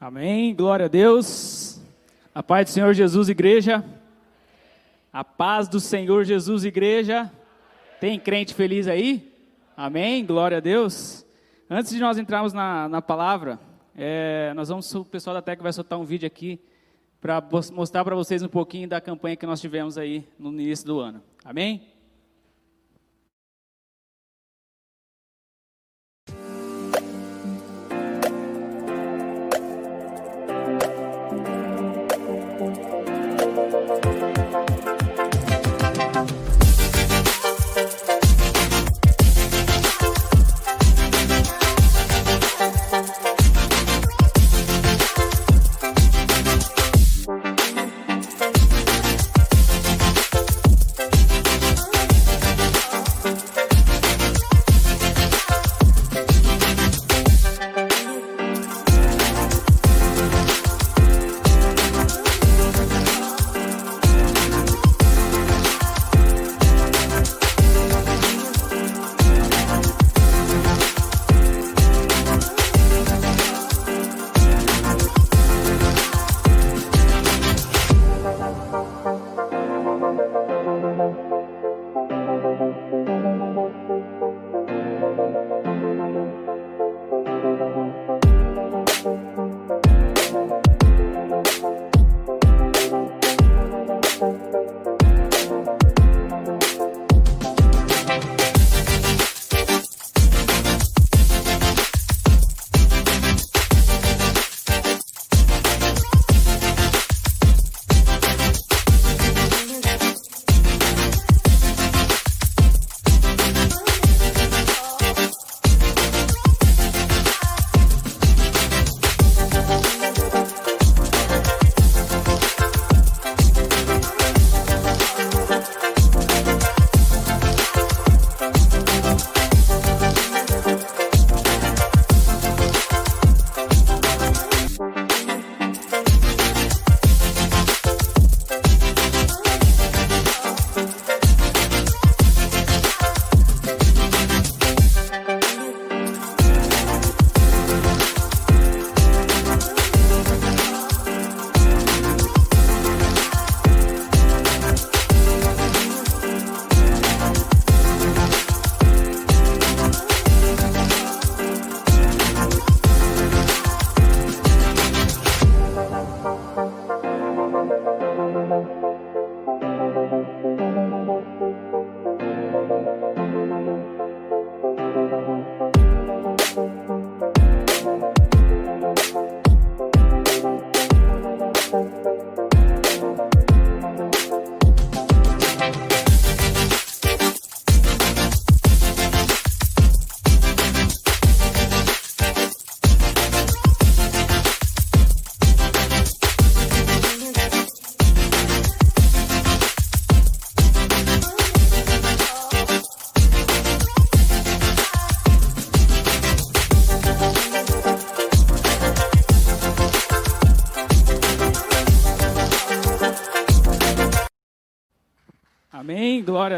Amém. Glória a Deus. A paz do Senhor Jesus, igreja. A paz do Senhor Jesus, igreja. Tem crente feliz aí? Amém. Glória a Deus. Antes de nós entrarmos na, na palavra, é, nós vamos, o pessoal da Tec vai soltar um vídeo aqui para mostrar para vocês um pouquinho da campanha que nós tivemos aí no início do ano. Amém?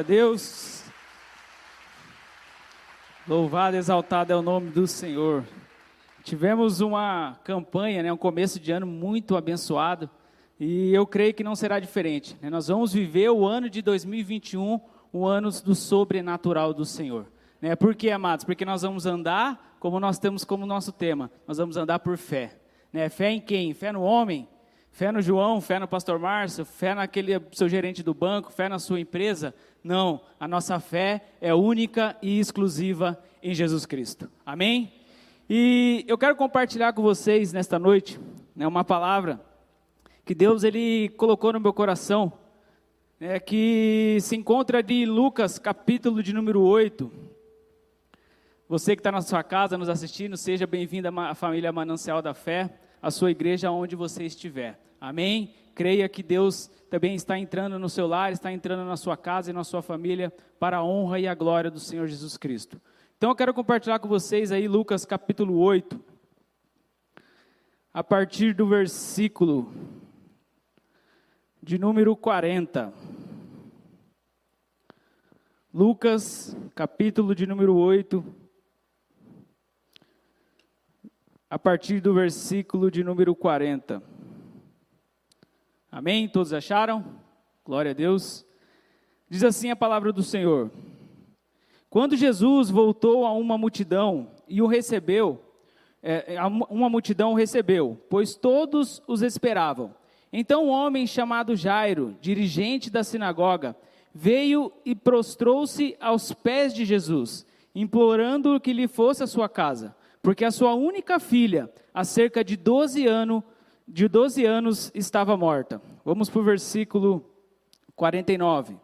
A Deus. Louvado, exaltado é o nome do Senhor. Tivemos uma campanha, né, um começo de ano muito abençoado, e eu creio que não será diferente. Né? Nós vamos viver o ano de 2021, o ano do sobrenatural do Senhor. Né? Por quê, amados? Porque nós vamos andar como nós temos como nosso tema. Nós vamos andar por fé. Né? Fé em quem? Fé no homem? Fé no João, fé no pastor Márcio, fé naquele seu gerente do banco, fé na sua empresa. Não, a nossa fé é única e exclusiva em Jesus Cristo. Amém? E eu quero compartilhar com vocês nesta noite né, uma palavra que Deus ele colocou no meu coração, né, que se encontra de Lucas, capítulo de número 8. Você que está na sua casa nos assistindo, seja bem-vindo à família Manancial da Fé a sua igreja onde você estiver. Amém? Creia que Deus também está entrando no seu lar, está entrando na sua casa e na sua família para a honra e a glória do Senhor Jesus Cristo. Então eu quero compartilhar com vocês aí Lucas capítulo 8, a partir do versículo de número 40. Lucas, capítulo de número 8, a partir do versículo de número 40. Amém? Todos acharam? Glória a Deus. Diz assim a palavra do Senhor: Quando Jesus voltou a uma multidão e o recebeu, é, uma multidão o recebeu, pois todos os esperavam. Então um homem chamado Jairo, dirigente da sinagoga, veio e prostrou-se aos pés de Jesus, implorando que lhe fosse a sua casa, porque a sua única filha, há cerca de 12 anos, de 12 anos estava morta. Vamos para o versículo 49.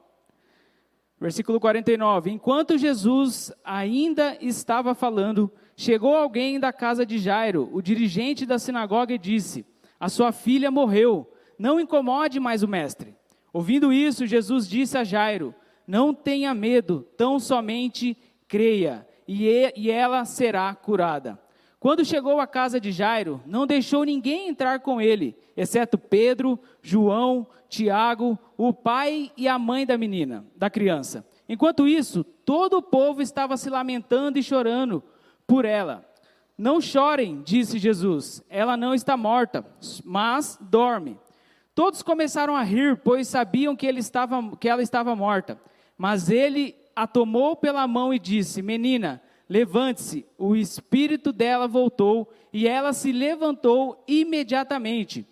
Versículo 49. Enquanto Jesus ainda estava falando, chegou alguém da casa de Jairo, o dirigente da sinagoga, e disse: A sua filha morreu, não incomode mais o mestre. Ouvindo isso, Jesus disse a Jairo: Não tenha medo, tão somente creia, e ela será curada. Quando chegou à casa de Jairo, não deixou ninguém entrar com ele, exceto Pedro, João, Tiago, o pai e a mãe da menina, da criança. Enquanto isso, todo o povo estava se lamentando e chorando por ela. Não chorem, disse Jesus, ela não está morta, mas dorme. Todos começaram a rir, pois sabiam que, ele estava, que ela estava morta. Mas ele a tomou pela mão e disse: Menina, levante-se. O espírito dela voltou e ela se levantou imediatamente.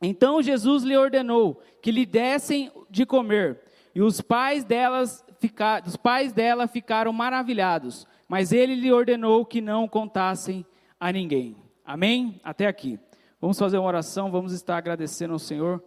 Então Jesus lhe ordenou que lhe dessem de comer. E os pais, delas ficar, os pais dela ficaram maravilhados. Mas ele lhe ordenou que não contassem a ninguém. Amém? Até aqui. Vamos fazer uma oração, vamos estar agradecendo ao Senhor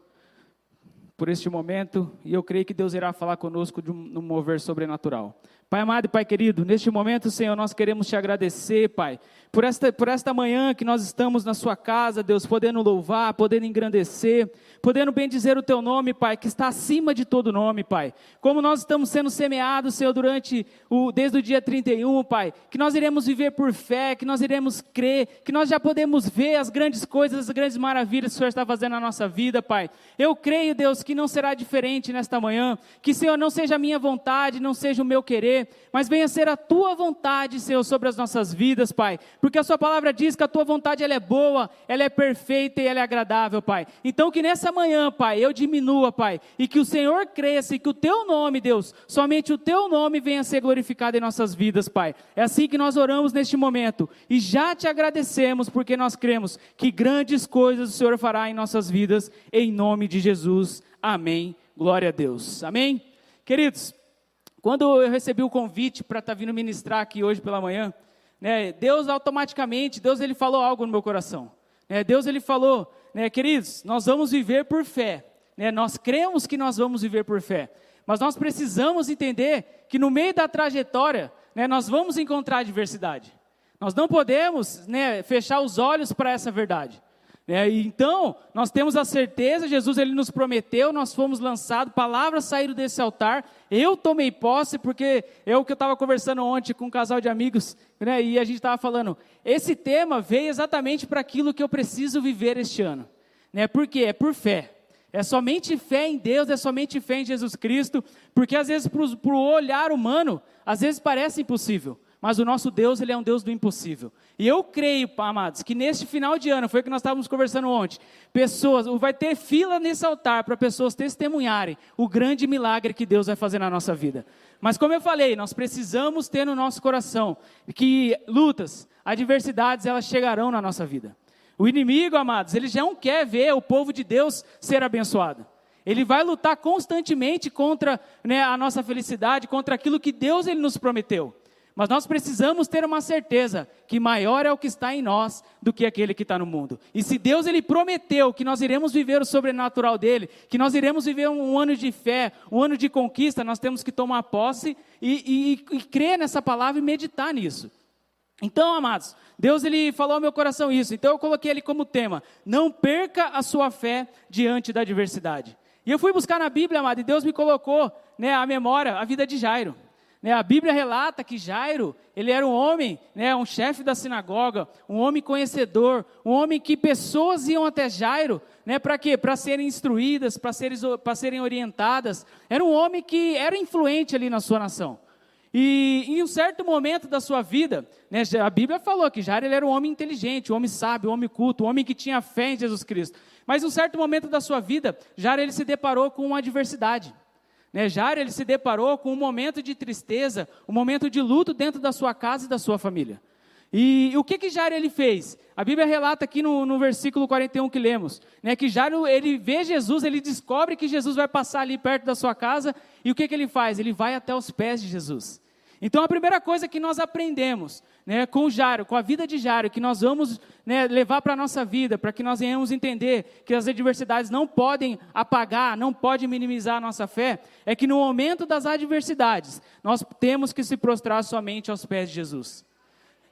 por este momento e eu creio que Deus irá falar conosco de um mover sobrenatural. Pai amado e Pai querido, neste momento, Senhor, nós queremos te agradecer, Pai, por esta, por esta manhã que nós estamos na Sua casa, Deus, podendo louvar, podendo engrandecer, podendo bendizer o Teu nome, Pai, que está acima de todo nome, Pai. Como nós estamos sendo semeados, Senhor, durante o, desde o dia 31, Pai, que nós iremos viver por fé, que nós iremos crer, que nós já podemos ver as grandes coisas, as grandes maravilhas que o Senhor está fazendo na nossa vida, Pai. Eu creio, Deus, que não será diferente nesta manhã, que, Senhor, não seja a minha vontade, não seja o meu querer, mas venha ser a tua vontade, Senhor, sobre as nossas vidas, Pai, porque a Sua palavra diz que a tua vontade ela é boa, ela é perfeita e ela é agradável, Pai. Então, que nessa manhã, Pai, eu diminua, Pai, e que o Senhor cresça e que o teu nome, Deus, somente o teu nome venha ser glorificado em nossas vidas, Pai. É assim que nós oramos neste momento e já te agradecemos porque nós cremos que grandes coisas o Senhor fará em nossas vidas, em nome de Jesus. Amém. Glória a Deus. Amém. Queridos, quando eu recebi o convite para estar tá vindo ministrar aqui hoje pela manhã, né, Deus automaticamente, Deus ele falou algo no meu coração. Né, Deus ele falou, né, queridos, nós vamos viver por fé. Né, nós cremos que nós vamos viver por fé. Mas nós precisamos entender que no meio da trajetória, né, nós vamos encontrar adversidade. Nós não podemos né, fechar os olhos para essa verdade. É, então, nós temos a certeza, Jesus ele nos prometeu, nós fomos lançados, palavras saíram desse altar, eu tomei posse, porque é o que eu estava conversando ontem com um casal de amigos, né, e a gente estava falando, esse tema veio exatamente para aquilo que eu preciso viver este ano. Né, por quê? É por fé. É somente fé em Deus, é somente fé em Jesus Cristo, porque às vezes para o olhar humano, às vezes parece impossível. Mas o nosso Deus, ele é um Deus do impossível. E eu creio, amados, que neste final de ano, foi o que nós estávamos conversando ontem, pessoas, vai ter fila nesse altar para pessoas testemunharem o grande milagre que Deus vai fazer na nossa vida. Mas como eu falei, nós precisamos ter no nosso coração que lutas, adversidades, elas chegarão na nossa vida. O inimigo, amados, ele já não quer ver o povo de Deus ser abençoado. Ele vai lutar constantemente contra né, a nossa felicidade, contra aquilo que Deus ele nos prometeu. Mas nós precisamos ter uma certeza que maior é o que está em nós do que aquele que está no mundo. E se Deus ele prometeu que nós iremos viver o sobrenatural dele, que nós iremos viver um, ano de fé, um ano de conquista, nós temos que tomar posse e, e, e crer nessa palavra e meditar nisso. Então, amados, Deus ele falou ao meu coração isso. Então eu coloquei ele como tema: não perca a sua fé diante da adversidade. E eu fui buscar na Bíblia, amado, e Deus me colocou, né, a memória, a vida de Jairo. Né, a Bíblia relata que Jairo, ele era um homem, né, um chefe da sinagoga, um homem conhecedor, um homem que pessoas iam até Jairo, né, para quê? Para serem instruídas, para serem, serem orientadas. Era um homem que era influente ali na sua nação. E em um certo momento da sua vida, né, a Bíblia falou que Jairo era um homem inteligente, um homem sábio, um homem culto, um homem que tinha fé em Jesus Cristo. Mas em um certo momento da sua vida, Jairo ele se deparou com uma adversidade. Né, Jairo ele se deparou com um momento de tristeza, um momento de luto dentro da sua casa e da sua família. E o que que Jairo ele fez? A Bíblia relata aqui no, no versículo 41 que lemos, né, que Jairo ele vê Jesus, ele descobre que Jesus vai passar ali perto da sua casa, e o que que ele faz? Ele vai até os pés de Jesus. Então a primeira coisa que nós aprendemos né, com Jairo, com a vida de Jairo, que nós vamos né, levar para a nossa vida, para que nós venhamos entender que as adversidades não podem apagar, não podem minimizar a nossa fé, é que no momento das adversidades, nós temos que se prostrar somente aos pés de Jesus.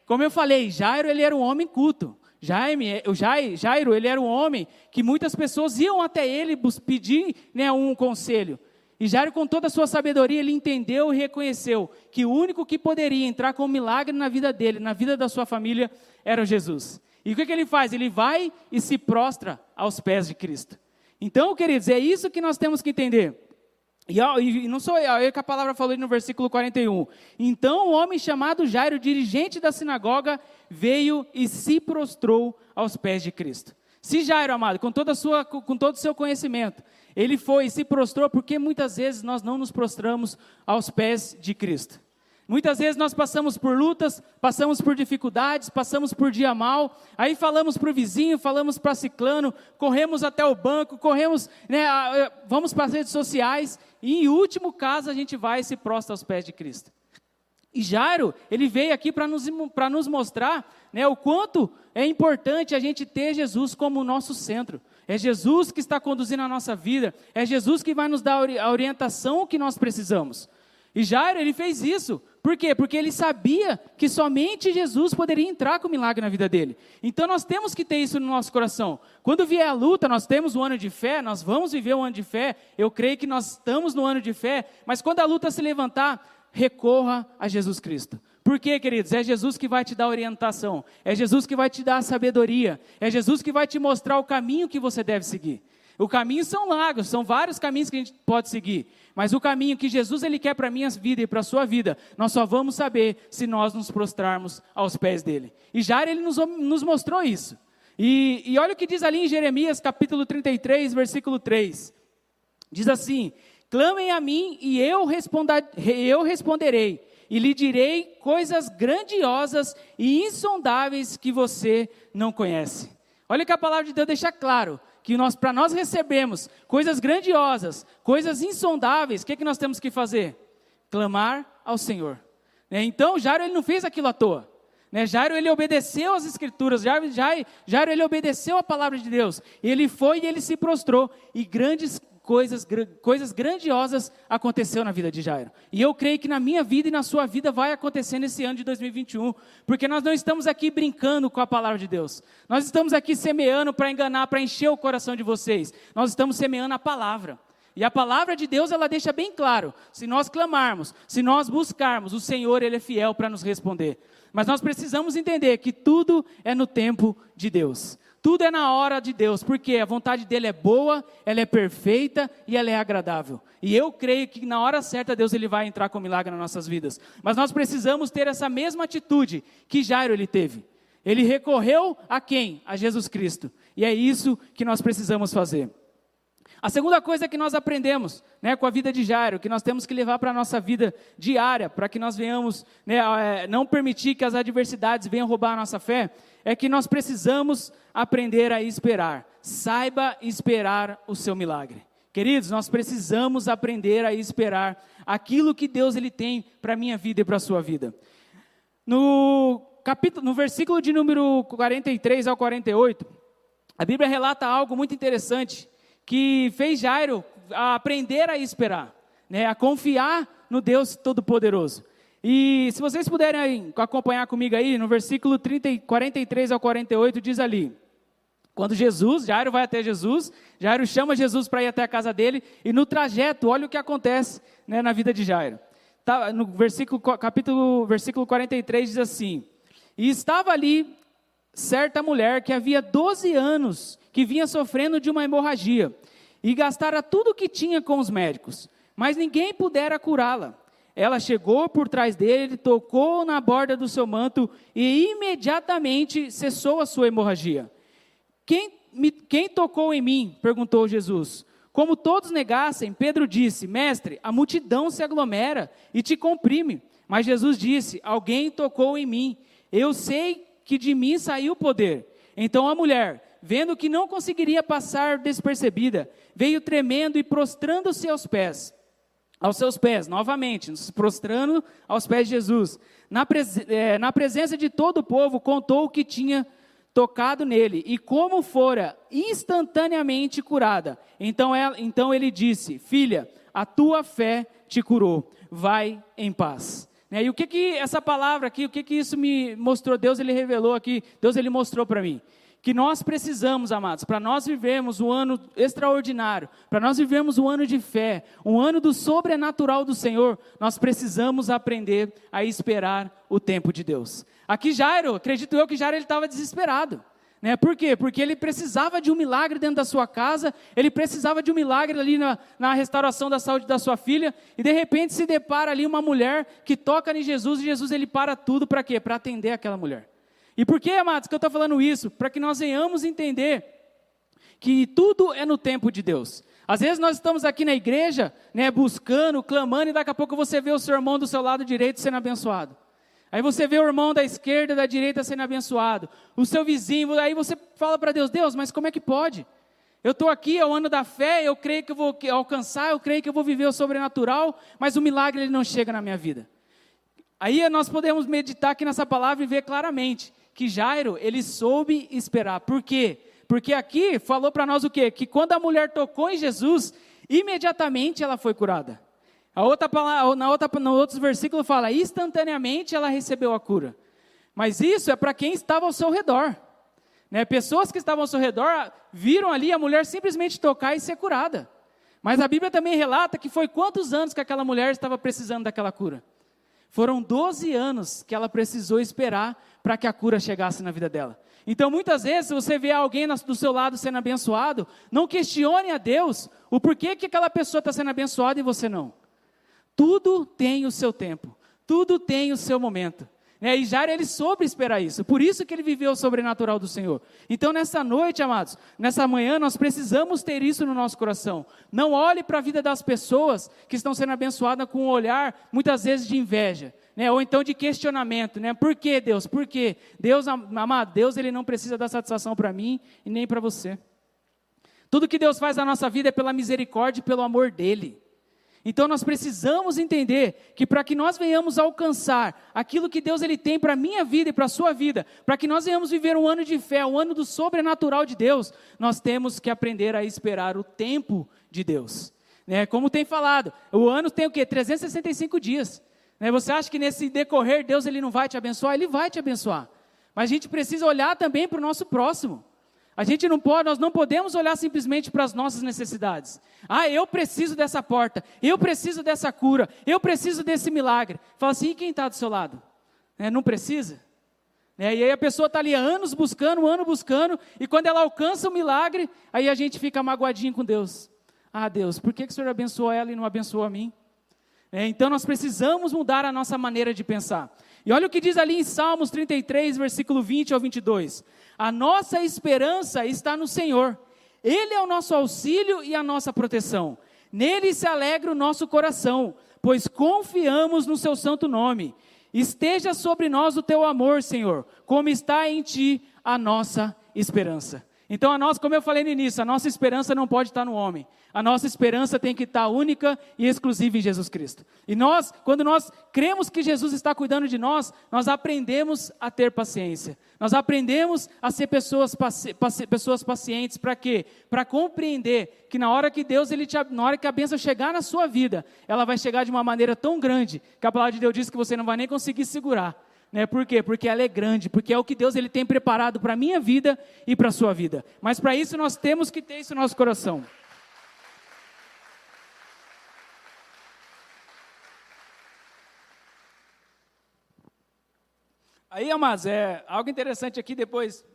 Como eu falei, Jairo ele era um homem culto. Jaime, o Jairo, ele era um homem que muitas pessoas iam até ele pedir né, um conselho. E Jairo, com toda a sua sabedoria, ele entendeu e reconheceu que o único que poderia entrar com um milagre na vida dele, na vida da sua família, era Jesus. E o que, que ele faz? Ele vai e se prostra aos pés de Cristo. Então, queridos, é isso que nós temos que entender. E, e não sou eu, é que a palavra falou no versículo 41. Então o homem chamado Jairo, dirigente da sinagoga, veio e se prostrou aos pés de Cristo. Se Jairo, amado, com, toda sua, com todo o seu conhecimento, ele foi e se prostrou, porque muitas vezes nós não nos prostramos aos pés de Cristo. Muitas vezes nós passamos por lutas, passamos por dificuldades, passamos por dia mal, aí falamos para o vizinho, falamos para ciclano, corremos até o banco, corremos, né, vamos para as redes sociais, e em último caso a gente vai e se prostra aos pés de Cristo. E Jairo, ele veio aqui para nos, nos mostrar né, o quanto é importante a gente ter Jesus como nosso centro. É Jesus que está conduzindo a nossa vida, é Jesus que vai nos dar a orientação que nós precisamos. E Jairo, ele fez isso. Por quê? Porque ele sabia que somente Jesus poderia entrar com milagre na vida dele. Então nós temos que ter isso no nosso coração. Quando vier a luta, nós temos um ano de fé, nós vamos viver um ano de fé. Eu creio que nós estamos no ano de fé, mas quando a luta se levantar, recorra a Jesus Cristo. Por quê, queridos? É Jesus que vai te dar orientação, é Jesus que vai te dar sabedoria, é Jesus que vai te mostrar o caminho que você deve seguir. O caminho são largos, são vários caminhos que a gente pode seguir, mas o caminho que Jesus ele quer para a minha vida e para a sua vida, nós só vamos saber se nós nos prostrarmos aos pés dele. E já ele nos, nos mostrou isso. E, e olha o que diz ali em Jeremias capítulo 33, versículo 3. Diz assim: Clamem a mim e eu, responda, eu responderei, e lhe direi coisas grandiosas e insondáveis que você não conhece. Olha que a palavra de Deus deixa claro que nós, para nós recebermos coisas grandiosas, coisas insondáveis, o que, é que nós temos que fazer? Clamar ao Senhor. Né? Então, Jairo ele não fez aquilo à toa. Né? Jairo ele obedeceu às escrituras, Jairo, Jairo, Jairo ele obedeceu à palavra de Deus. Ele foi e ele se prostrou, e grandes coisas, coisas grandiosas aconteceu na vida de Jairo. E eu creio que na minha vida e na sua vida vai acontecer nesse ano de 2021, porque nós não estamos aqui brincando com a palavra de Deus. Nós estamos aqui semeando para enganar, para encher o coração de vocês. Nós estamos semeando a palavra. E a palavra de Deus, ela deixa bem claro, se nós clamarmos, se nós buscarmos, o Senhor, ele é fiel para nos responder. Mas nós precisamos entender que tudo é no tempo de Deus. Tudo é na hora de Deus, porque a vontade dele é boa, ela é perfeita e ela é agradável. E eu creio que na hora certa Deus ele vai entrar com milagre nas nossas vidas. Mas nós precisamos ter essa mesma atitude que Jairo ele teve. Ele recorreu a quem? A Jesus Cristo. E é isso que nós precisamos fazer. A segunda coisa que nós aprendemos né, com a vida de Jairo, que nós temos que levar para a nossa vida diária, para que nós venhamos né, é, não permitir que as adversidades venham roubar a nossa fé, é que nós precisamos aprender a esperar. Saiba esperar o seu milagre. Queridos, nós precisamos aprender a esperar aquilo que Deus ele tem para a minha vida e para a sua vida. No, capítulo, no versículo de número 43 ao 48, a Bíblia relata algo muito interessante que fez Jairo aprender a esperar, né, a confiar no Deus Todo-Poderoso. E se vocês puderem acompanhar comigo aí, no versículo 30, 43 ao 48, diz ali: quando Jesus, Jairo vai até Jesus, Jairo chama Jesus para ir até a casa dele, e no trajeto, olha o que acontece né, na vida de Jairo. Tá, no versículo, capítulo, versículo 43 diz assim: E estava ali certa mulher que havia 12 anos, que vinha sofrendo de uma hemorragia, e gastara tudo o que tinha com os médicos, mas ninguém pudera curá-la. Ela chegou por trás dele, tocou na borda do seu manto e imediatamente cessou a sua hemorragia. Quem, me, quem tocou em mim? perguntou Jesus. Como todos negassem, Pedro disse: Mestre, a multidão se aglomera e te comprime. Mas Jesus disse: Alguém tocou em mim. Eu sei que de mim saiu o poder. Então a mulher, vendo que não conseguiria passar despercebida, veio tremendo e prostrando-se aos pés aos seus pés, novamente, nos prostrando aos pés de Jesus. Na, pres é, na presença de todo o povo, contou o que tinha tocado nele e como fora instantaneamente curada. Então, ela, então ele disse: Filha, a tua fé te curou, vai em paz. Né? E o que que essa palavra aqui, o que que isso me mostrou? Deus ele revelou aqui, Deus ele mostrou para mim que nós precisamos, amados, para nós vivermos um ano extraordinário, para nós vivermos um ano de fé, um ano do sobrenatural do Senhor, nós precisamos aprender a esperar o tempo de Deus. Aqui Jairo, acredito eu que Jairo ele estava desesperado. Né? Por quê? Porque ele precisava de um milagre dentro da sua casa, ele precisava de um milagre ali na, na restauração da saúde da sua filha, e de repente se depara ali uma mulher que toca em Jesus, e Jesus ele para tudo para quê? Para atender aquela mulher. E por que, amados, que eu estou falando isso? Para que nós venhamos entender que tudo é no tempo de Deus. Às vezes nós estamos aqui na igreja, né, buscando, clamando, e daqui a pouco você vê o seu irmão do seu lado direito sendo abençoado. Aí você vê o irmão da esquerda, da direita sendo abençoado. O seu vizinho, aí você fala para Deus, Deus, mas como é que pode? Eu estou aqui, é o ano da fé, eu creio que eu vou alcançar, eu creio que eu vou viver o sobrenatural, mas o milagre ele não chega na minha vida. Aí nós podemos meditar aqui nessa palavra e ver claramente que Jairo, ele soube esperar. Por quê? Porque aqui falou para nós o quê? Que quando a mulher tocou em Jesus, imediatamente ela foi curada. A outra na outra, no outro versículo fala, instantaneamente ela recebeu a cura. Mas isso é para quem estava ao seu redor. Né? Pessoas que estavam ao seu redor viram ali a mulher simplesmente tocar e ser curada. Mas a Bíblia também relata que foi quantos anos que aquela mulher estava precisando daquela cura? Foram 12 anos que ela precisou esperar para que a cura chegasse na vida dela. Então, muitas vezes, se você vê alguém do seu lado sendo abençoado, não questione a Deus o porquê que aquela pessoa está sendo abençoada e você não. Tudo tem o seu tempo, tudo tem o seu momento. Né? E Jairo, ele soube esperar isso, por isso que ele viveu o sobrenatural do Senhor. Então, nessa noite, amados, nessa manhã, nós precisamos ter isso no nosso coração. Não olhe para a vida das pessoas que estão sendo abençoadas com um olhar, muitas vezes, de inveja né? ou então de questionamento, né? Por que Deus? Por que Deus, amado, Deus ele não precisa dar satisfação para mim e nem para você. Tudo que Deus faz na nossa vida é pela misericórdia e pelo amor dele. Então nós precisamos entender que para que nós venhamos alcançar aquilo que Deus ele tem para a minha vida e para a sua vida, para que nós venhamos viver um ano de fé, um ano do sobrenatural de Deus, nós temos que aprender a esperar o tempo de Deus. Né? Como tem falado, o ano tem o quê? 365 dias. Né, você acha que nesse decorrer Deus ele não vai te abençoar? Ele vai te abençoar. Mas a gente precisa olhar também para o nosso próximo. A gente não pode, nós não podemos olhar simplesmente para as nossas necessidades. Ah, eu preciso dessa porta, eu preciso dessa cura, eu preciso desse milagre. Fala assim, e quem está do seu lado? É, não precisa? É, e aí a pessoa está ali anos buscando, um ano buscando, e quando ela alcança o milagre, aí a gente fica magoadinho com Deus. Ah, Deus, por que, que o Senhor abençoou ela e não abençoou a mim? É, então nós precisamos mudar a nossa maneira de pensar. E olha o que diz ali em Salmos 33, versículo 20 ao 22. A nossa esperança está no Senhor. Ele é o nosso auxílio e a nossa proteção. Nele se alegra o nosso coração, pois confiamos no seu santo nome. Esteja sobre nós o teu amor, Senhor, como está em ti a nossa esperança. Então, a nossa, como eu falei no início, a nossa esperança não pode estar no homem. A nossa esperança tem que estar única e exclusiva em Jesus Cristo. E nós, quando nós cremos que Jesus está cuidando de nós, nós aprendemos a ter paciência. Nós aprendemos a ser pessoas, paci pessoas pacientes. Para quê? Para compreender que na hora que Deus, ele te, na hora que a bênção chegar na sua vida, ela vai chegar de uma maneira tão grande que a palavra de Deus diz que você não vai nem conseguir segurar. Né? Por quê? Porque ela é grande, porque é o que Deus ele tem preparado para a minha vida e para a sua vida. Mas para isso nós temos que ter isso no nosso coração. Aí, amados, é algo interessante aqui depois.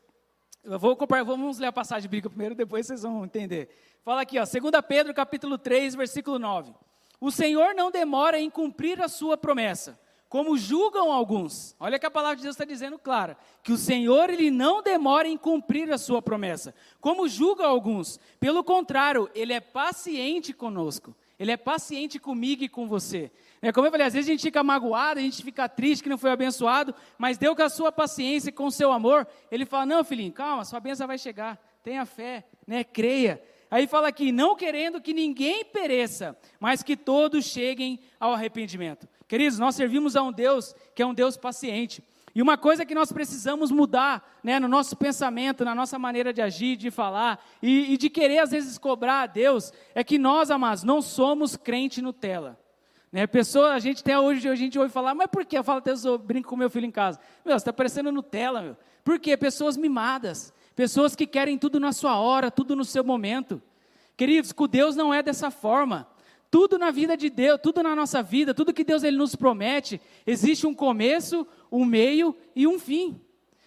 Eu vou comparar, vamos ler a passagem bíblica primeiro, depois vocês vão entender. Fala aqui, ó, 2 Pedro capítulo 3, versículo 9. O Senhor não demora em cumprir a sua promessa, como julgam alguns. Olha que a palavra de Deus está dizendo clara, que o Senhor ele não demora em cumprir a sua promessa, como julgam alguns. Pelo contrário, ele é paciente conosco. Ele é paciente comigo e com você. É, como eu falei, às vezes a gente fica magoado, a gente fica triste que não foi abençoado, mas Deus com a sua paciência e com o seu amor, Ele fala, não filhinho, calma, sua bênção vai chegar, tenha fé, né, creia. Aí fala aqui, não querendo que ninguém pereça, mas que todos cheguem ao arrependimento. Queridos, nós servimos a um Deus que é um Deus paciente. E uma coisa que nós precisamos mudar né, no nosso pensamento, na nossa maneira de agir, de falar e, e de querer às vezes cobrar a Deus, é que nós, amados, não somos crente Nutella. Né, pessoa, a gente até hoje a gente ouve falar, mas por que? Eu falo até eu brinco com meu filho em casa. Meu, você está parecendo Nutella, meu. Por quê? Pessoas mimadas, pessoas que querem tudo na sua hora, tudo no seu momento. Queridos, com Deus não é dessa forma. Tudo na vida de Deus, tudo na nossa vida, tudo que Deus ele nos promete, existe um começo, um meio e um fim.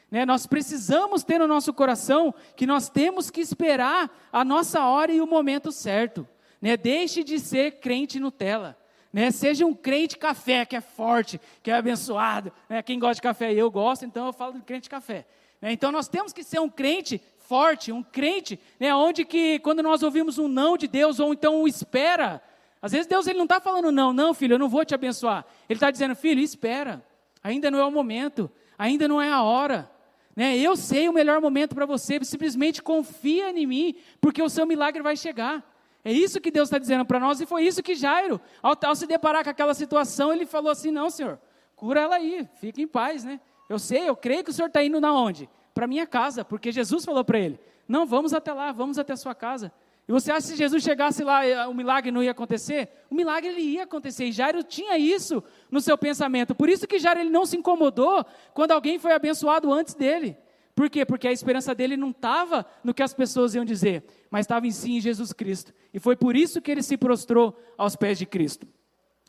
Né? Nós precisamos ter no nosso coração que nós temos que esperar a nossa hora e o momento certo. Né? Deixe de ser crente Nutella. Né? Seja um crente café, que é forte, que é abençoado. Né? Quem gosta de café, eu gosto, então eu falo de crente café. Né? Então nós temos que ser um crente forte, um crente, né? onde que quando nós ouvimos um não de Deus, ou então um espera, às vezes Deus ele não está falando não, não filho, eu não vou te abençoar. Ele está dizendo, filho, espera, ainda não é o momento, ainda não é a hora. Né? Eu sei o melhor momento para você, simplesmente confia em mim, porque o seu milagre vai chegar. É isso que Deus está dizendo para nós, e foi isso que Jairo, ao, ao, se deparar com aquela situação, ele falou assim: não, senhor, cura ela aí, fica em paz, né? Eu sei, eu creio que o senhor está indo na onde? Para minha casa, porque Jesus falou para ele: não, vamos até lá, vamos até a sua casa. E você acha que se Jesus chegasse lá, eh, o milagre não ia acontecer? O milagre ele ia acontecer. E Jairo tinha isso no seu pensamento. Por isso que Jairo ele não se incomodou quando alguém foi abençoado antes dele. Por quê? Porque a esperança dele não estava no que as pessoas iam dizer, mas estava em si em Jesus Cristo. E foi por isso que ele se prostrou aos pés de Cristo.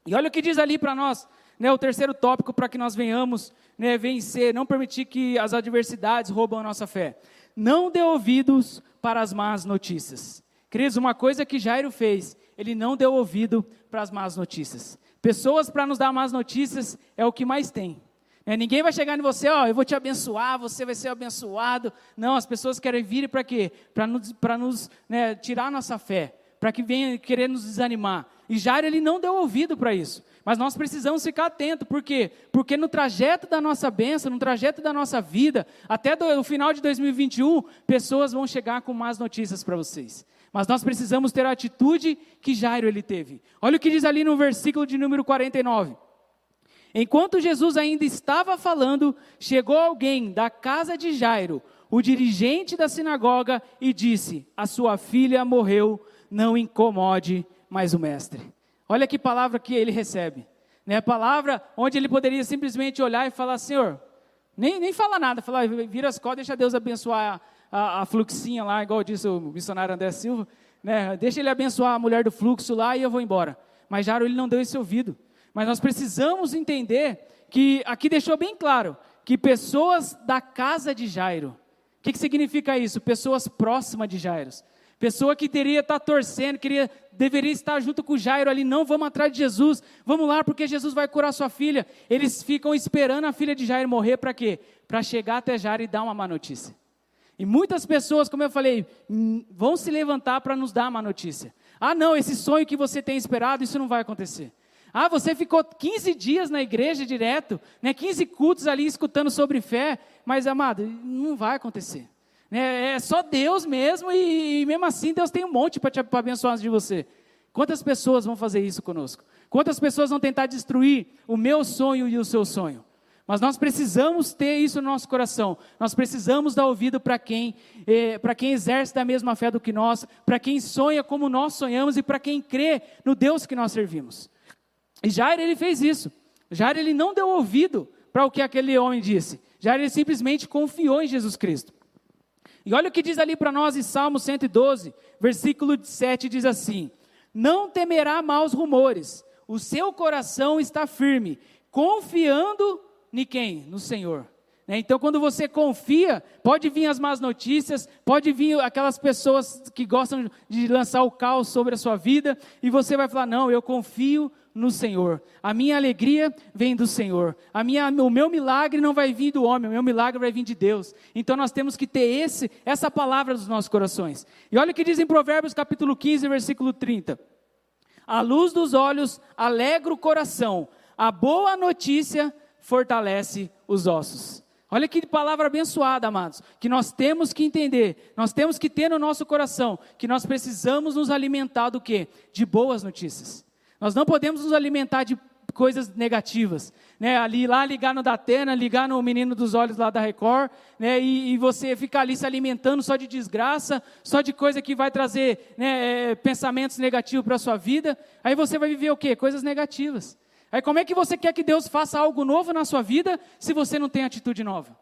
E olha o que diz ali para nós, né, o terceiro tópico para que nós venhamos né, vencer, não permitir que as adversidades roubam a nossa fé. Não dê ouvidos para as más notícias. Queridos, uma coisa que Jairo fez, ele não deu ouvido para as más notícias. Pessoas para nos dar más notícias é o que mais tem. É, ninguém vai chegar em você, ó, eu vou te abençoar, você vai ser abençoado. Não, as pessoas querem vir para quê? Para nos, pra nos né, tirar nossa fé, para que venha querer nos desanimar. E Jairo, ele não deu ouvido para isso. Mas nós precisamos ficar atentos, por quê? Porque no trajeto da nossa bênção, no trajeto da nossa vida, até do, o final de 2021, pessoas vão chegar com más notícias para vocês. Mas nós precisamos ter a atitude que Jairo ele teve. Olha o que diz ali no versículo de número 49. Enquanto Jesus ainda estava falando, chegou alguém da casa de Jairo, o dirigente da sinagoga, e disse: A sua filha morreu, não incomode mais o mestre. Olha que palavra que ele recebe. Né? A palavra onde ele poderia simplesmente olhar e falar: Senhor, nem, nem fala nada, falar, vira as costas, deixa Deus abençoar a, a fluxinha lá, igual disse o missionário André Silva, né? deixa ele abençoar a mulher do fluxo lá e eu vou embora. Mas Jairo ele não deu esse ouvido. Mas nós precisamos entender que aqui deixou bem claro que pessoas da casa de Jairo, o que, que significa isso? Pessoas próximas de Jairo. Pessoa que teria estar tá torcendo, queria, deveria estar junto com Jairo ali, não, vamos atrás de Jesus, vamos lá, porque Jesus vai curar sua filha. Eles ficam esperando a filha de Jairo morrer para quê? Para chegar até Jairo e dar uma má notícia. E muitas pessoas, como eu falei, hum, vão se levantar para nos dar uma notícia. Ah, não, esse sonho que você tem esperado, isso não vai acontecer. Ah, você ficou 15 dias na igreja direto, né, 15 cultos ali escutando sobre fé, mas amado, não vai acontecer. Né, é só Deus mesmo, e, e mesmo assim Deus tem um monte para abençoar de você. Quantas pessoas vão fazer isso conosco? Quantas pessoas vão tentar destruir o meu sonho e o seu sonho? Mas nós precisamos ter isso no nosso coração. Nós precisamos dar ouvido para quem, eh, para quem exerce da mesma fé do que nós, para quem sonha como nós sonhamos e para quem crê no Deus que nós servimos. E Jair ele fez isso. Jair ele não deu ouvido para o que aquele homem disse. Jair ele simplesmente confiou em Jesus Cristo. E olha o que diz ali para nós em Salmo 112, versículo 7 diz assim: Não temerá maus rumores. O seu coração está firme, confiando em quem? No Senhor. Né? Então, quando você confia, pode vir as más notícias, pode vir aquelas pessoas que gostam de lançar o caos sobre a sua vida, e você vai falar: Não, eu confio no Senhor. A minha alegria vem do Senhor. A minha, o meu milagre não vai vir do homem, o meu milagre vai vir de Deus. Então nós temos que ter esse, essa palavra nos nossos corações. E olha o que diz em Provérbios capítulo 15, versículo 30. A luz dos olhos alegra o coração, a boa notícia fortalece os ossos. Olha que palavra abençoada, amados, que nós temos que entender, nós temos que ter no nosso coração, que nós precisamos nos alimentar do quê? De boas notícias. Nós não podemos nos alimentar de coisas negativas, né? Ali lá ligar no Datena, ligar no Menino dos Olhos lá da Record, né? E, e você ficar ali se alimentando só de desgraça, só de coisa que vai trazer né, é, pensamentos negativos para a sua vida. Aí você vai viver o quê? Coisas negativas. Aí como é que você quer que Deus faça algo novo na sua vida se você não tem atitude nova?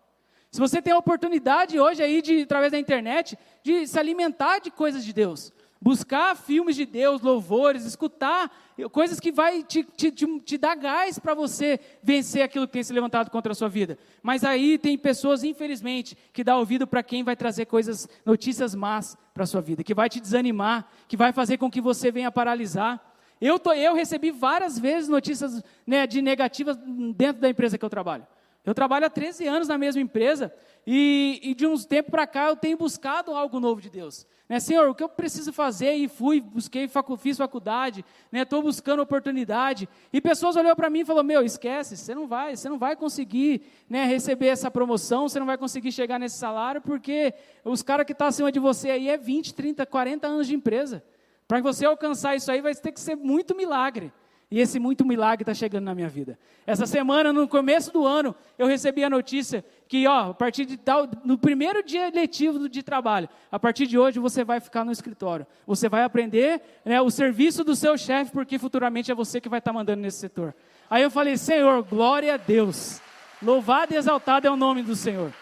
Se você tem a oportunidade hoje aí de através da internet de se alimentar de coisas de Deus, buscar filmes de Deus, louvores, escutar coisas que vai te, te, te, te dar gás para você vencer aquilo que tem se levantado contra a sua vida. Mas aí tem pessoas, infelizmente, que dá ouvido para quem vai trazer coisas, notícias más para a sua vida, que vai te desanimar, que vai fazer com que você venha paralisar. Eu, tô, eu recebi várias vezes notícias né, de negativas dentro da empresa que eu trabalho. Eu trabalho há 13 anos na mesma empresa e, e de uns tempos para cá eu tenho buscado algo novo de Deus. Né, Senhor, o que eu preciso fazer? E fui, busquei, facu, fiz faculdade, estou né, buscando oportunidade. E pessoas olhou para mim e falou: Meu, esquece, você não vai, você não vai conseguir né, receber essa promoção, você não vai conseguir chegar nesse salário, porque os caras que estão tá acima de você aí é 20, 30, 40 anos de empresa. Para você alcançar isso aí vai ter que ser muito milagre. E esse muito milagre está chegando na minha vida. Essa semana, no começo do ano, eu recebi a notícia que, ó, a partir de tal, no primeiro dia letivo de trabalho, a partir de hoje você vai ficar no escritório. Você vai aprender né, o serviço do seu chefe, porque futuramente é você que vai estar tá mandando nesse setor. Aí eu falei, Senhor, glória a Deus. Louvado e exaltado é o nome do Senhor.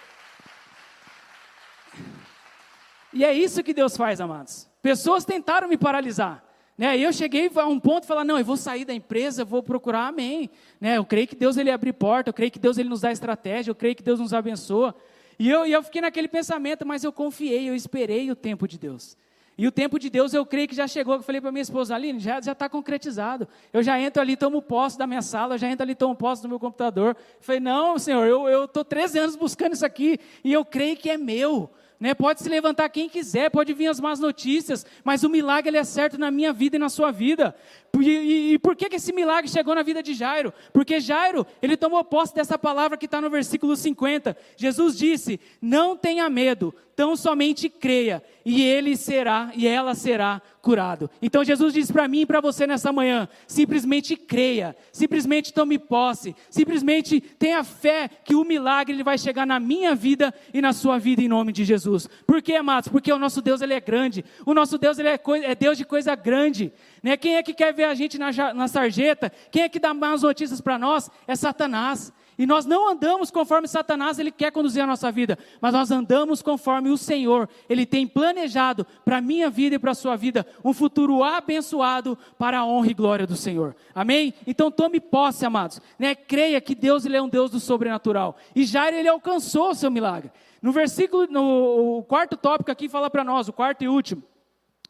E é isso que Deus faz, amados. Pessoas tentaram me paralisar. Né? E eu cheguei a um ponto e falar, não, eu vou sair da empresa, vou procurar, amém. Né? Eu creio que Deus ele abre porta, eu creio que Deus ele nos dá estratégia, eu creio que Deus nos abençoa. E eu, e eu fiquei naquele pensamento, mas eu confiei, eu esperei o tempo de Deus. E o tempo de Deus eu creio que já chegou. Eu falei para minha esposa, Aline, já está concretizado. Eu já entro ali, tomo posse da minha sala, já entro ali, tomo posse do meu computador. Eu falei, não, Senhor, eu estou 13 anos buscando isso aqui e eu creio que é meu. Né? Pode se levantar quem quiser, pode vir as más notícias, mas o milagre ele é certo na minha vida e na sua vida. E, e, e por que, que esse milagre chegou na vida de Jairo? Porque Jairo, ele tomou posse dessa palavra que está no versículo 50. Jesus disse: Não tenha medo, tão somente creia, e ele será, e ela será curado. Então Jesus diz para mim e para você nessa manhã: simplesmente creia, simplesmente tome posse, simplesmente tenha fé que o milagre ele vai chegar na minha vida e na sua vida em nome de Jesus. Por quê, amados? Porque o nosso Deus ele é grande, o nosso Deus ele é, é Deus de coisa grande. Né? Quem é que quer ver a gente na, na sarjeta? Quem é que dá más notícias para nós? É Satanás. E nós não andamos conforme Satanás ele quer conduzir a nossa vida, mas nós andamos conforme o Senhor. Ele tem planejado para a minha vida e para a sua vida um futuro abençoado para a honra e glória do Senhor. Amém? Então tome posse, amados. Né? Creia que Deus ele é um Deus do sobrenatural. E Jair ele alcançou o seu milagre. No versículo, no quarto tópico aqui fala para nós, o quarto e último.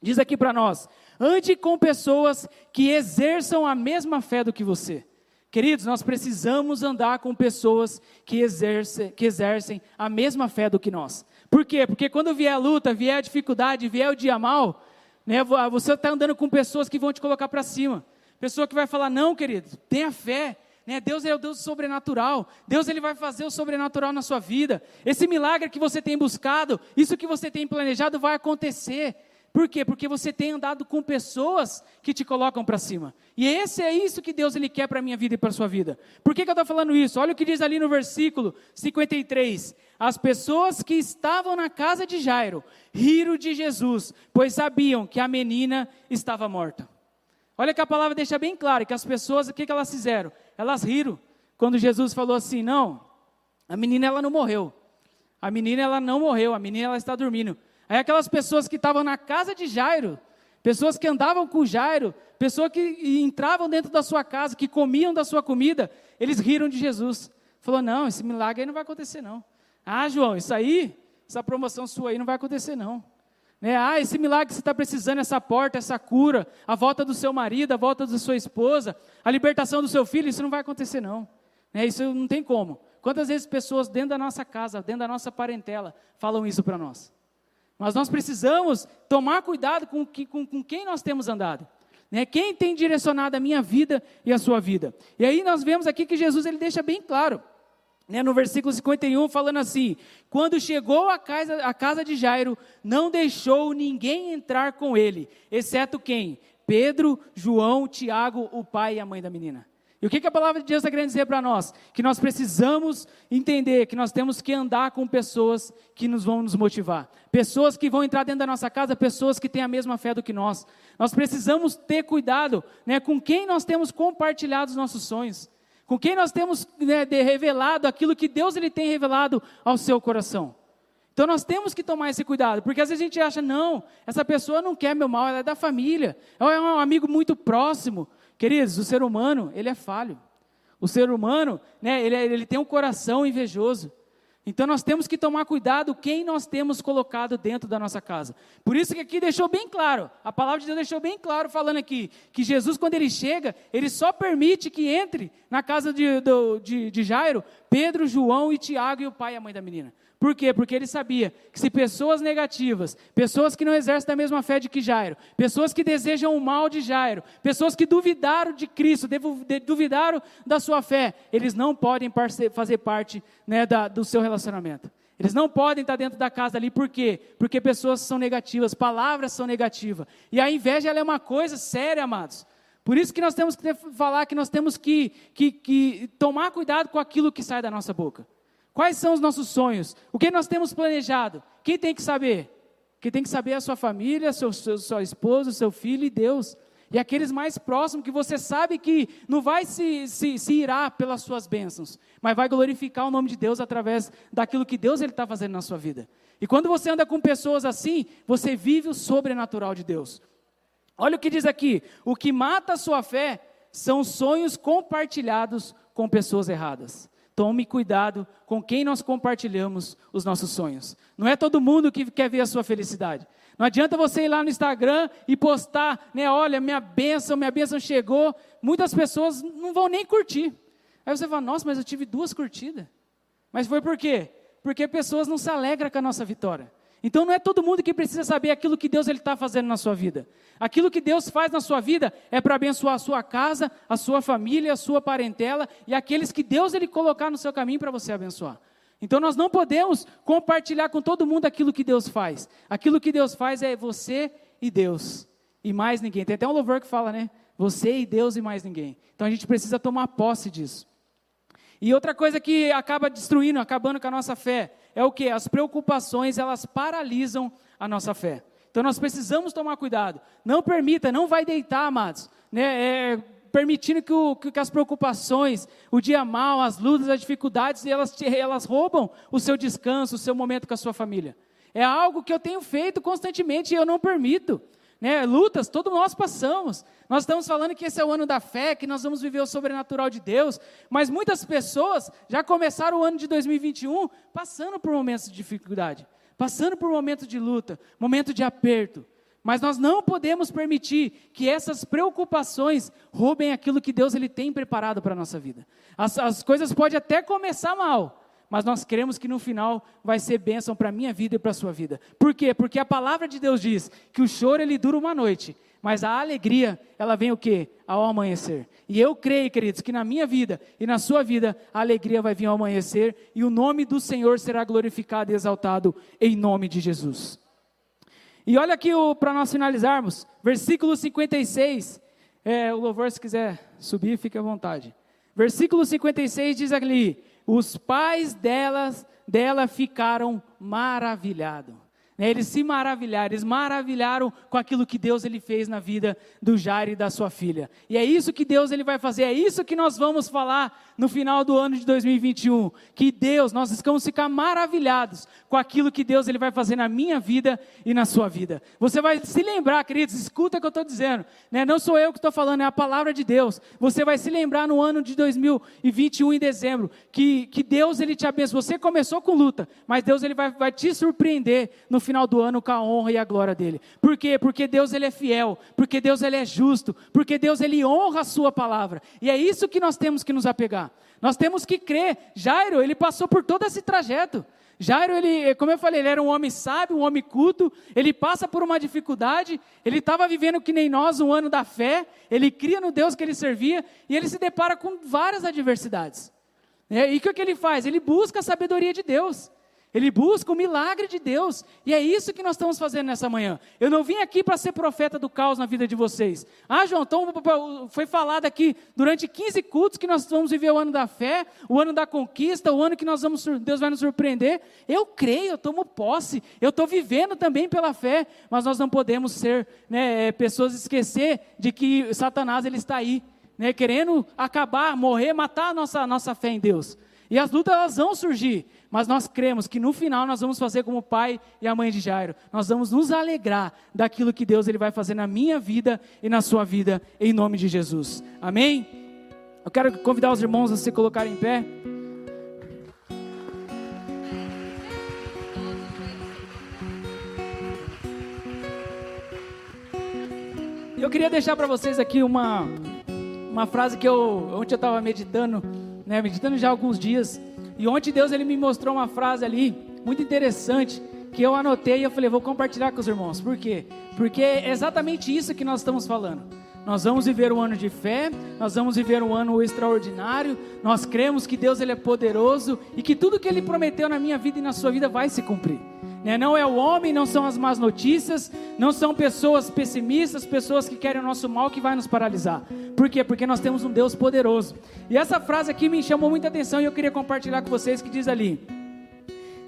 Diz aqui para nós: ande com pessoas que exerçam a mesma fé do que você. Queridos, nós precisamos andar com pessoas que exercem, que exercem a mesma fé do que nós. Por quê? Porque quando vier a luta, vier a dificuldade, vier o dia mal, né, você está andando com pessoas que vão te colocar para cima. Pessoa que vai falar, não, querido, tenha fé. Né, Deus é o Deus sobrenatural. Deus ele vai fazer o sobrenatural na sua vida. Esse milagre que você tem buscado, isso que você tem planejado vai acontecer. Por quê? Porque você tem andado com pessoas que te colocam para cima. E esse é isso que Deus ele quer para a minha vida e para a sua vida. Por que, que eu estou falando isso? Olha o que diz ali no versículo 53. As pessoas que estavam na casa de Jairo riram de Jesus, pois sabiam que a menina estava morta. Olha que a palavra deixa bem claro que as pessoas, o que, que elas fizeram? Elas riram. Quando Jesus falou assim, não, a menina ela não morreu. A menina ela não morreu, a menina ela está dormindo. Aí aquelas pessoas que estavam na casa de Jairo, pessoas que andavam com Jairo, pessoas que entravam dentro da sua casa, que comiam da sua comida, eles riram de Jesus. Falou: não, esse milagre aí não vai acontecer, não. Ah, João, isso aí, essa promoção sua aí não vai acontecer, não. Né? Ah, esse milagre que você está precisando, essa porta, essa cura, a volta do seu marido, a volta da sua esposa, a libertação do seu filho, isso não vai acontecer, não. Né? Isso não tem como. Quantas vezes pessoas dentro da nossa casa, dentro da nossa parentela, falam isso para nós? Mas nós precisamos tomar cuidado com, com, com quem nós temos andado. Né? Quem tem direcionado a minha vida e a sua vida. E aí nós vemos aqui que Jesus ele deixa bem claro. Né, no versículo 51, falando assim: Quando chegou à casa, à casa de Jairo, não deixou ninguém entrar com ele, exceto quem? Pedro, João, Tiago, o pai e a mãe da menina. E o que, que a palavra de Deus está querendo dizer para nós? Que nós precisamos entender que nós temos que andar com pessoas que nos vão nos motivar. Pessoas que vão entrar dentro da nossa casa, pessoas que têm a mesma fé do que nós. Nós precisamos ter cuidado né, com quem nós temos compartilhado os nossos sonhos. Com quem nós temos né, revelado aquilo que Deus ele tem revelado ao seu coração. Então nós temos que tomar esse cuidado, porque às vezes a gente acha, não, essa pessoa não quer meu mal, ela é da família, ela é um amigo muito próximo. Queridos, o ser humano, ele é falho. O ser humano, né, ele, é, ele tem um coração invejoso. Então nós temos que tomar cuidado quem nós temos colocado dentro da nossa casa. Por isso que aqui deixou bem claro, a palavra de Deus deixou bem claro falando aqui, que Jesus quando ele chega, ele só permite que entre na casa de, de, de Jairo, Pedro, João e Tiago e o pai e a mãe da menina. Por quê? Porque ele sabia que se pessoas negativas, pessoas que não exercem a mesma fé de que Jairo, pessoas que desejam o mal de Jairo, pessoas que duvidaram de Cristo, duvidaram da sua fé, eles não podem fazer parte né, da, do seu relacionamento. Eles não podem estar dentro da casa ali, por quê? Porque pessoas são negativas, palavras são negativas. E a inveja é uma coisa séria, amados. Por isso que nós temos que falar que nós temos que, que, que tomar cuidado com aquilo que sai da nossa boca. Quais são os nossos sonhos? O que nós temos planejado? Quem tem que saber? Quem tem que saber é a sua família, seu, seu, sua esposa, seu filho e Deus. E aqueles mais próximos que você sabe que não vai se, se, se irá pelas suas bênçãos, mas vai glorificar o nome de Deus através daquilo que Deus está fazendo na sua vida. E quando você anda com pessoas assim, você vive o sobrenatural de Deus. Olha o que diz aqui: o que mata a sua fé são sonhos compartilhados com pessoas erradas. Tome cuidado com quem nós compartilhamos os nossos sonhos. Não é todo mundo que quer ver a sua felicidade. Não adianta você ir lá no Instagram e postar, né? Olha, minha bênção, minha bênção chegou. Muitas pessoas não vão nem curtir. Aí você fala, nossa, mas eu tive duas curtidas. Mas foi por quê? Porque pessoas não se alegram com a nossa vitória. Então não é todo mundo que precisa saber aquilo que Deus está fazendo na sua vida. Aquilo que Deus faz na sua vida é para abençoar a sua casa, a sua família, a sua parentela e aqueles que Deus ele colocar no seu caminho para você abençoar. Então nós não podemos compartilhar com todo mundo aquilo que Deus faz. Aquilo que Deus faz é você e Deus. E mais ninguém. Tem até um louvor que fala, né? Você e Deus e mais ninguém. Então a gente precisa tomar posse disso. E outra coisa que acaba destruindo, acabando com a nossa fé, é o que? As preocupações, elas paralisam a nossa fé. Então nós precisamos tomar cuidado. Não permita, não vai deitar, amados. Né? É, permitindo que, o, que, as preocupações, o dia mal, as lutas, as dificuldades, elas, elas roubam o seu descanso, o seu momento com a sua família. É algo que eu tenho feito constantemente e eu não permito. Né, lutas, todos nós passamos. Nós estamos falando que esse é o ano da fé, que nós vamos viver o sobrenatural de Deus, mas muitas pessoas já começaram o ano de 2021 passando por momentos de dificuldade, passando por momentos de luta, momento de aperto. Mas nós não podemos permitir que essas preocupações roubem aquilo que Deus ele tem preparado para a nossa vida. As, as coisas podem até começar mal, mas nós queremos que no final vai ser bênção para a minha vida e para a sua vida. Por quê? Porque a palavra de Deus diz que o choro ele dura uma noite, mas a alegria, ela vem o quê? Ao amanhecer. E eu creio, queridos, que na minha vida e na sua vida, a alegria vai vir ao amanhecer e o nome do Senhor será glorificado e exaltado em nome de Jesus. E olha aqui para nós finalizarmos, versículo 56. É, o louvor, se quiser subir, fique à vontade. Versículo 56 diz ali: os pais delas, dela ficaram maravilhados. Né? Eles se maravilharam, eles maravilharam com aquilo que Deus ele fez na vida do Jairo e da sua filha. E é isso que Deus ele vai fazer, é isso que nós vamos falar no final do ano de 2021, que Deus, nós vamos ficar maravilhados com aquilo que Deus ele vai fazer na minha vida e na sua vida. Você vai se lembrar, queridos, escuta o que eu estou dizendo, né? não sou eu que estou falando, é a palavra de Deus. Você vai se lembrar no ano de 2021 em dezembro que, que Deus ele te abençoe. Você começou com luta, mas Deus ele vai, vai te surpreender no final do ano com a honra e a glória dele. Por quê? Porque Deus ele é fiel, porque Deus ele é justo, porque Deus ele honra a sua palavra. E é isso que nós temos que nos apegar. Nós temos que crer. Jairo, ele passou por todo esse trajeto. Jairo, ele, como eu falei, ele era um homem sábio, um homem culto, ele passa por uma dificuldade, ele estava vivendo que nem nós, um ano da fé, ele cria no Deus que ele servia, e ele se depara com várias adversidades. É, e o que, que ele faz? Ele busca a sabedoria de Deus. Ele busca o milagre de Deus, e é isso que nós estamos fazendo nessa manhã. Eu não vim aqui para ser profeta do caos na vida de vocês. Ah, João, então foi falado aqui durante 15 cultos que nós vamos viver o ano da fé, o ano da conquista, o ano que nós vamos, Deus vai nos surpreender. Eu creio, eu tomo posse, eu estou vivendo também pela fé, mas nós não podemos ser né, é, pessoas esquecer de que Satanás ele está aí, né, querendo acabar, morrer, matar a nossa, nossa fé em Deus. E as lutas elas vão surgir, mas nós cremos que no final nós vamos fazer como o pai e a mãe de Jairo. Nós vamos nos alegrar daquilo que Deus ele vai fazer na minha vida e na sua vida, em nome de Jesus. Amém? Eu quero convidar os irmãos a se colocarem em pé. Eu queria deixar para vocês aqui uma, uma frase que eu ontem eu estava meditando né, meditando já há alguns dias. E ontem Deus ele me mostrou uma frase ali muito interessante que eu anotei e eu falei, vou compartilhar com os irmãos. Por quê? Porque é exatamente isso que nós estamos falando. Nós vamos viver um ano de fé, nós vamos viver um ano extraordinário. Nós cremos que Deus ele é poderoso e que tudo que ele prometeu na minha vida e na sua vida vai se cumprir. Né? Não é o homem, não são as más notícias, não são pessoas pessimistas, pessoas que querem o nosso mal que vai nos paralisar. Por quê? Porque nós temos um Deus poderoso. E essa frase aqui me chamou muita atenção e eu queria compartilhar com vocês que diz ali: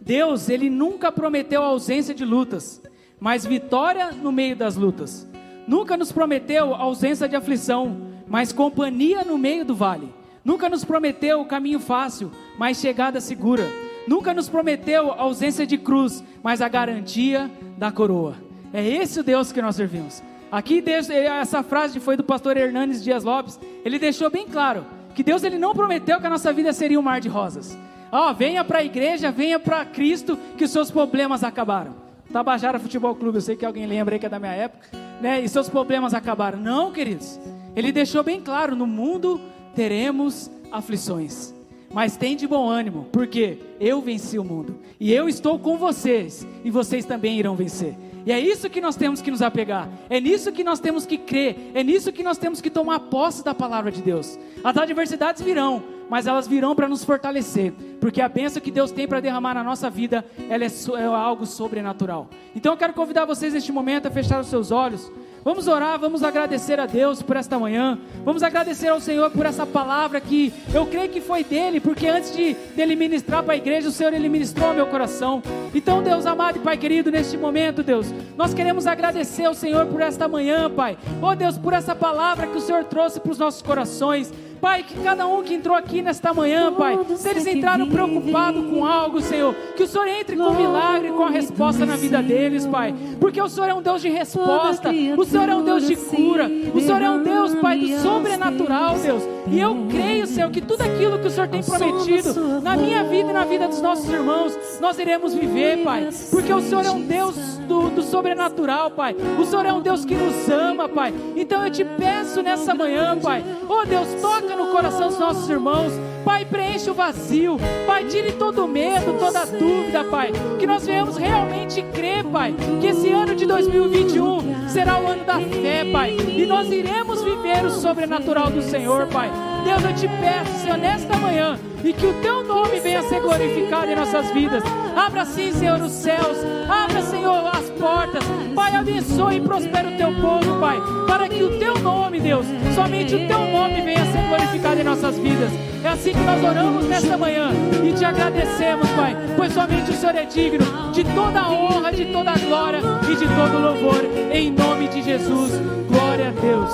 Deus, ele nunca prometeu ausência de lutas, mas vitória no meio das lutas. Nunca nos prometeu ausência de aflição, mas companhia no meio do vale. Nunca nos prometeu caminho fácil, mas chegada segura nunca nos prometeu ausência de cruz, mas a garantia da coroa. É esse o Deus que nós servimos. Aqui essa frase foi do pastor Hernanes Dias Lopes. Ele deixou bem claro que Deus ele não prometeu que a nossa vida seria um mar de rosas. Ó, oh, venha para a igreja, venha para Cristo, que os seus problemas acabaram. Tabajara Futebol Clube, eu sei que alguém lembra aí que é da minha época, né? E seus problemas acabaram. Não, queridos. Ele deixou bem claro: no mundo teremos aflições. Mas tem de bom ânimo, porque eu venci o mundo. E eu estou com vocês, e vocês também irão vencer. E é isso que nós temos que nos apegar, é nisso que nós temos que crer, é nisso que nós temos que tomar posse da palavra de Deus. As adversidades virão, mas elas virão para nos fortalecer, porque a bênção que Deus tem para derramar na nossa vida, ela é, é algo sobrenatural. Então eu quero convidar vocês neste momento a fechar os seus olhos. Vamos orar, vamos agradecer a Deus por esta manhã. Vamos agradecer ao Senhor por essa palavra que eu creio que foi dele, porque antes de dele ministrar para a igreja, o Senhor ele ministrou meu coração. Então, Deus amado e Pai querido, neste momento, Deus, nós queremos agradecer ao Senhor por esta manhã, Pai. Oh Deus, por essa palavra que o Senhor trouxe para os nossos corações. Pai, que cada um que entrou aqui nesta manhã, Pai, se eles entraram preocupados com algo, Senhor, que o Senhor entre com milagre, com a resposta na vida deles, Pai, porque o Senhor é um Deus de resposta, o Senhor é um Deus de cura, o Senhor é um Deus, Pai, do sobrenatural, Deus, e eu creio, Senhor, que tudo aquilo que o Senhor tem prometido na minha vida e na vida dos nossos irmãos, nós iremos viver, Pai, porque o Senhor é um Deus do, do sobrenatural, Pai, o Senhor é um Deus que nos ama, Pai, então eu te peço nessa manhã, Pai, oh Deus, toca toca no coração dos nossos irmãos. Pai, preenche o vazio. Pai, tire todo medo, toda a dúvida, Pai. Que nós venhamos realmente crer, Pai, que esse ano de 2021 será o ano da fé, Pai. E nós iremos viver o sobrenatural do Senhor, Pai. Deus, eu te peço, Senhor, nesta manhã, e que o teu nome venha ser glorificado em nossas vidas. Abra sim, Senhor, os céus. Abra, Senhor, as portas. Pai, abençoe e prospere o teu povo, Pai. Para que o teu nome, Deus, somente o teu nome venha ser glorificado em nossas vidas. É assim que nós oramos nesta manhã e te agradecemos, Pai, pois somente o Senhor é digno de toda a honra, de toda a glória e de todo louvor. Em nome de Jesus. Glória a Deus.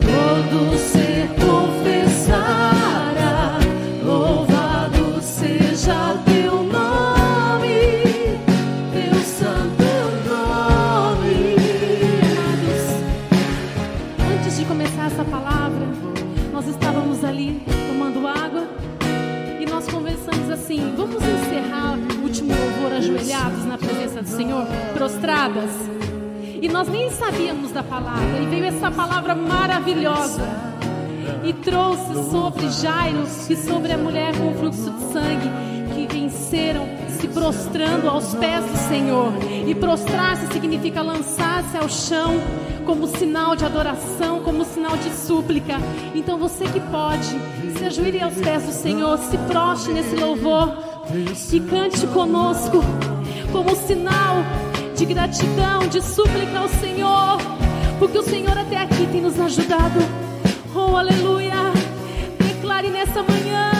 Todo ser confessará, louvado seja teu Senhor, prostradas. E nós nem sabíamos da palavra. E veio essa palavra maravilhosa. E trouxe sobre Jairo e sobre a mulher com fluxo de sangue que venceram se prostrando aos pés do Senhor. E prostrar-se significa lançar-se ao chão como sinal de adoração, como sinal de súplica. Então você que pode, se ajoelhe aos pés do Senhor, se proste nesse louvor e cante conosco como sinal de gratidão, de súplica ao Senhor, porque o Senhor até aqui tem nos ajudado. Oh, aleluia! Declare nessa manhã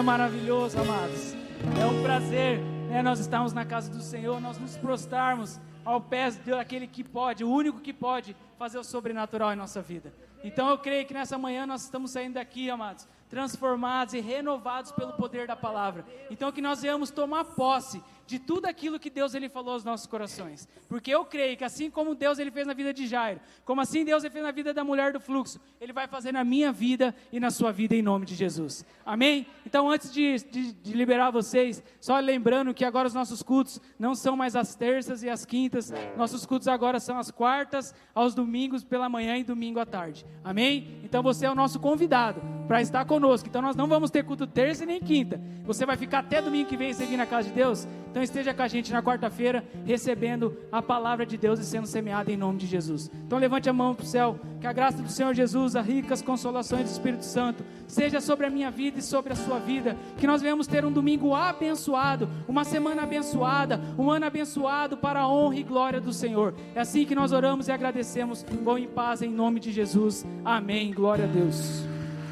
é maravilhoso, amados. É um prazer, né, nós estarmos na casa do Senhor, nós nos prostrarmos ao pés daquele que pode, o único que pode fazer o sobrenatural em nossa vida. Então eu creio que nessa manhã nós estamos saindo daqui, amados, transformados e renovados pelo poder da palavra. Então que nós venhamos tomar posse de tudo aquilo que Deus ele falou aos nossos corações. Porque eu creio que assim como Deus ele fez na vida de Jairo, como assim Deus ele fez na vida da mulher do fluxo, ele vai fazer na minha vida e na sua vida em nome de Jesus. Amém? Então antes de, de, de liberar vocês, só lembrando que agora os nossos cultos não são mais as terças e as quintas, nossos cultos agora são as quartas, aos domingos pela manhã e domingo à tarde. Amém? Então você é o nosso convidado para estar conosco. Então nós não vamos ter culto terça nem quinta. Você vai ficar até domingo que vem sem vir na casa de Deus. Então Então esteja com a gente na quarta-feira, recebendo a palavra de Deus e sendo semeada em nome de Jesus. Então levante a mão para o céu, que a graça do Senhor Jesus, as ricas consolações do Espírito Santo, seja sobre a minha vida e sobre a sua vida. Que nós venhamos ter um domingo abençoado, uma semana abençoada, um ano abençoado para a honra e glória do Senhor. É assim que nós oramos e agradecemos. Vão em paz em nome de Jesus. Amém. Glória a Deus.